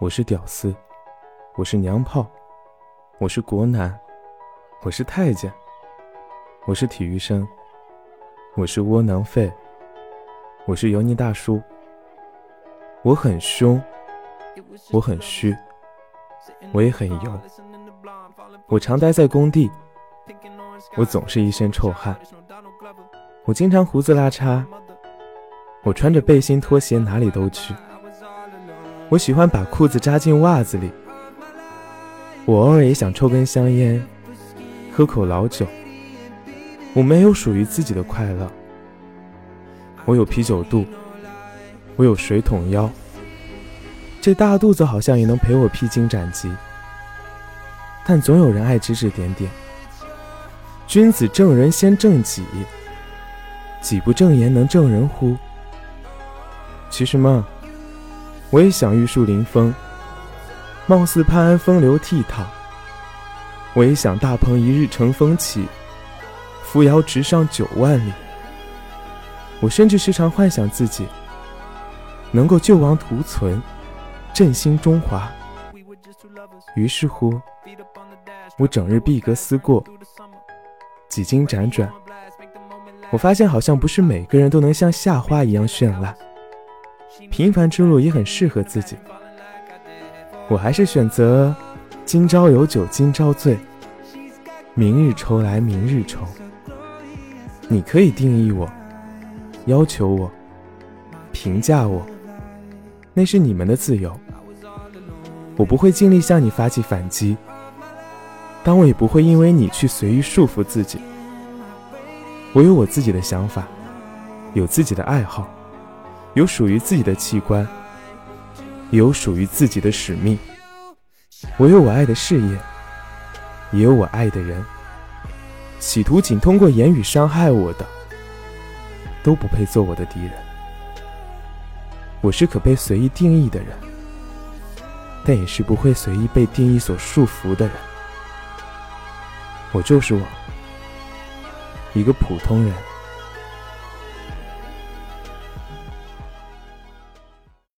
我是屌丝，我是娘炮，我是国男，我是太监，我是体育生，我是窝囊废，我是油腻大叔。我很凶，我很虚，我也很油。我常待在工地，我总是一身臭汗。我经常胡子拉碴，我穿着背心拖鞋哪里都去。我喜欢把裤子扎进袜子里。我偶尔也想抽根香烟，喝口老酒。我没有属于自己的快乐。我有啤酒肚，我有水桶腰。这大肚子好像也能陪我披荆斩棘。但总有人爱指指点点。君子正人先正己，己不正言能正人乎？其实嘛。我也想玉树临风，貌似潘安风流倜傥。我也想大鹏一日乘风起，扶摇直上九万里。我甚至时常幻想自己能够救亡图存，振兴中华。于是乎，我整日闭格思过，几经辗转，我发现好像不是每个人都能像夏花一样绚烂。平凡之路也很适合自己，我还是选择今朝有酒今朝醉，明日愁来明日愁。你可以定义我，要求我，评价我，那是你们的自由。我不会尽力向你发起反击，但我也不会因为你去随意束缚自己。我有我自己的想法，有自己的爱好。有属于自己的器官，也有属于自己的使命。我有我爱的事业，也有我爱的人。企图仅通过言语伤害我的，都不配做我的敌人。我是可被随意定义的人，但也是不会随意被定义所束缚的人。我就是我，一个普通人。